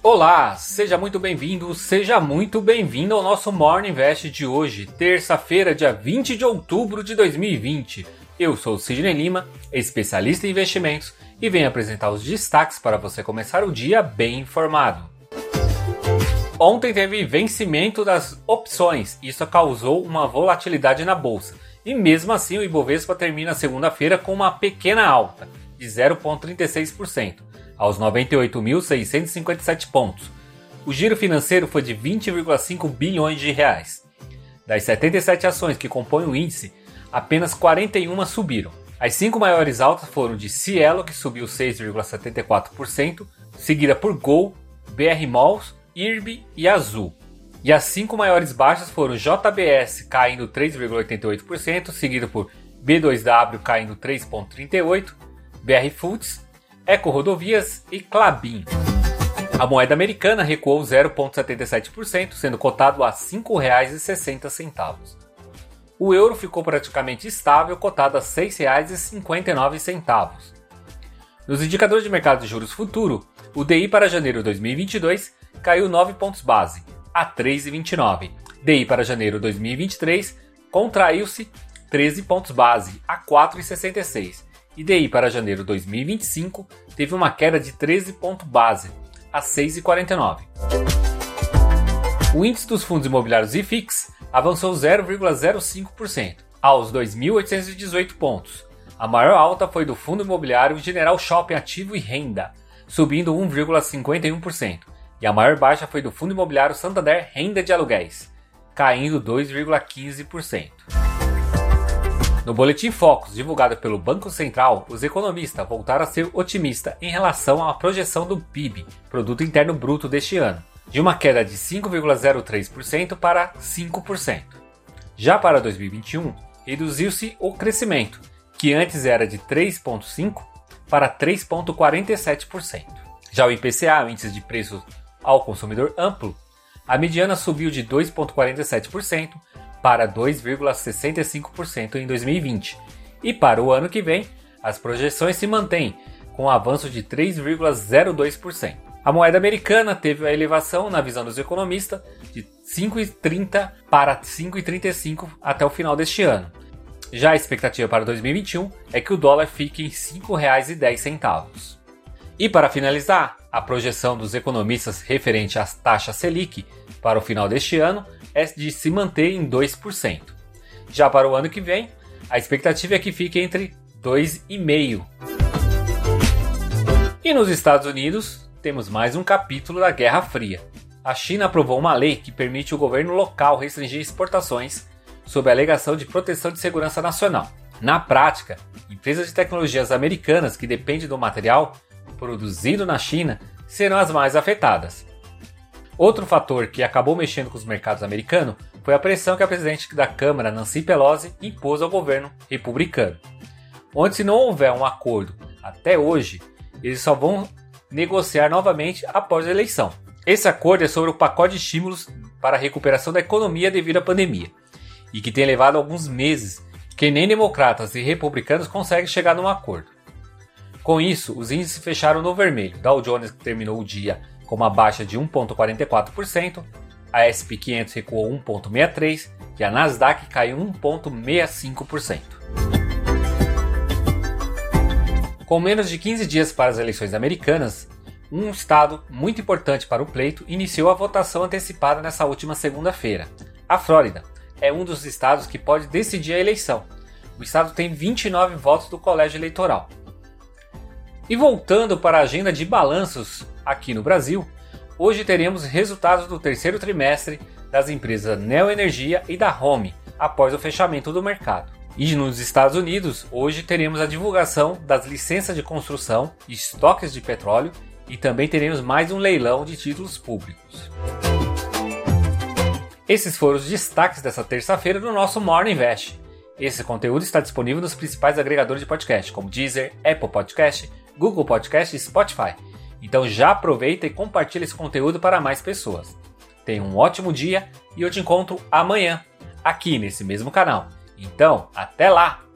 Olá, seja muito bem-vindo, seja muito bem-vindo ao nosso Morning Invest de hoje, terça-feira, dia 20 de outubro de 2020. Eu sou o Sidney Lima, especialista em investimentos, e venho apresentar os destaques para você começar o dia bem informado. Ontem teve vencimento das opções, isso causou uma volatilidade na bolsa, e mesmo assim o Ibovespa termina segunda-feira com uma pequena alta, de 0,36% aos 98.657 pontos. O giro financeiro foi de 20,5 bilhões de reais. Das 77 ações que compõem o índice, apenas 41 subiram. As cinco maiores altas foram de Cielo, que subiu 6,74%, seguida por Gol, BR Malls, IRB e Azul. E as cinco maiores baixas foram JBS caindo 3,88%, seguido por B2W caindo 3,38%, BR Foods Eco Rodovias e Clabin. A moeda americana recuou 0,77%, sendo cotado a R$ 5,60. O euro ficou praticamente estável, cotado a R$ 6,59. Nos indicadores de mercado de juros futuro, o DI para janeiro de 2022 caiu 9 pontos base, a 3,29. DI para janeiro de 2023 contraiu-se 13 pontos base, a 4,66 IDI para janeiro 2025 teve uma queda de 13 pontos base, a 6,49. O índice dos fundos imobiliários IFIX avançou 0,05%, aos 2.818 pontos. A maior alta foi do fundo imobiliário General Shopping Ativo e Renda, subindo 1,51%, e a maior baixa foi do fundo imobiliário Santander Renda de Aluguéis, caindo 2,15%. No Boletim Focus, divulgado pelo Banco Central, os economistas voltaram a ser otimistas em relação à projeção do PIB, Produto Interno Bruto, deste ano, de uma queda de 5,03% para 5%. Já para 2021, reduziu-se o crescimento, que antes era de 3,5% para 3,47%. Já o IPCA, o Índice de Preços ao Consumidor Amplo, a mediana subiu de 2,47% para 2,65% em 2020. E para o ano que vem, as projeções se mantêm, com um avanço de 3,02%. A moeda americana teve a elevação, na visão dos economistas, de 5,30 para 5,35 até o final deste ano. Já a expectativa para 2021 é que o dólar fique em R$ 5,10. E para finalizar, a projeção dos economistas referente à taxa Selic para o final deste ano é de se manter em 2%. Já para o ano que vem, a expectativa é que fique entre 2,5%. E nos Estados Unidos, temos mais um capítulo da Guerra Fria. A China aprovou uma lei que permite o governo local restringir exportações sob a alegação de proteção de segurança nacional. Na prática, empresas de tecnologias americanas que dependem do material produzido na China serão as mais afetadas. Outro fator que acabou mexendo com os mercados americanos foi a pressão que a presidente da Câmara, Nancy Pelosi, impôs ao governo republicano. Onde, se não houver um acordo até hoje, eles só vão negociar novamente após a eleição. Esse acordo é sobre o pacote de estímulos para a recuperação da economia devido à pandemia, e que tem levado alguns meses que nem democratas e republicanos conseguem chegar num acordo. Com isso, os índices fecharam no vermelho. Dow Jones terminou o dia com uma baixa de 1,44%, a SP 500 recuou 1,63% e a Nasdaq caiu 1,65%. Com menos de 15 dias para as eleições americanas, um estado muito importante para o pleito iniciou a votação antecipada nessa última segunda-feira. A Flórida é um dos estados que pode decidir a eleição. O estado tem 29 votos do colégio eleitoral. E voltando para a agenda de balanços aqui no Brasil, hoje teremos resultados do terceiro trimestre das empresas Neoenergia e da Home, após o fechamento do mercado. E nos Estados Unidos, hoje teremos a divulgação das licenças de construção estoques de petróleo e também teremos mais um leilão de títulos públicos. Esses foram os destaques dessa terça-feira do nosso Morning Invest. Esse conteúdo está disponível nos principais agregadores de podcast, como Deezer, Apple Podcast, Google Podcast e Spotify. Então já aproveita e compartilha esse conteúdo para mais pessoas. Tenha um ótimo dia e eu te encontro amanhã, aqui nesse mesmo canal. Então, até lá!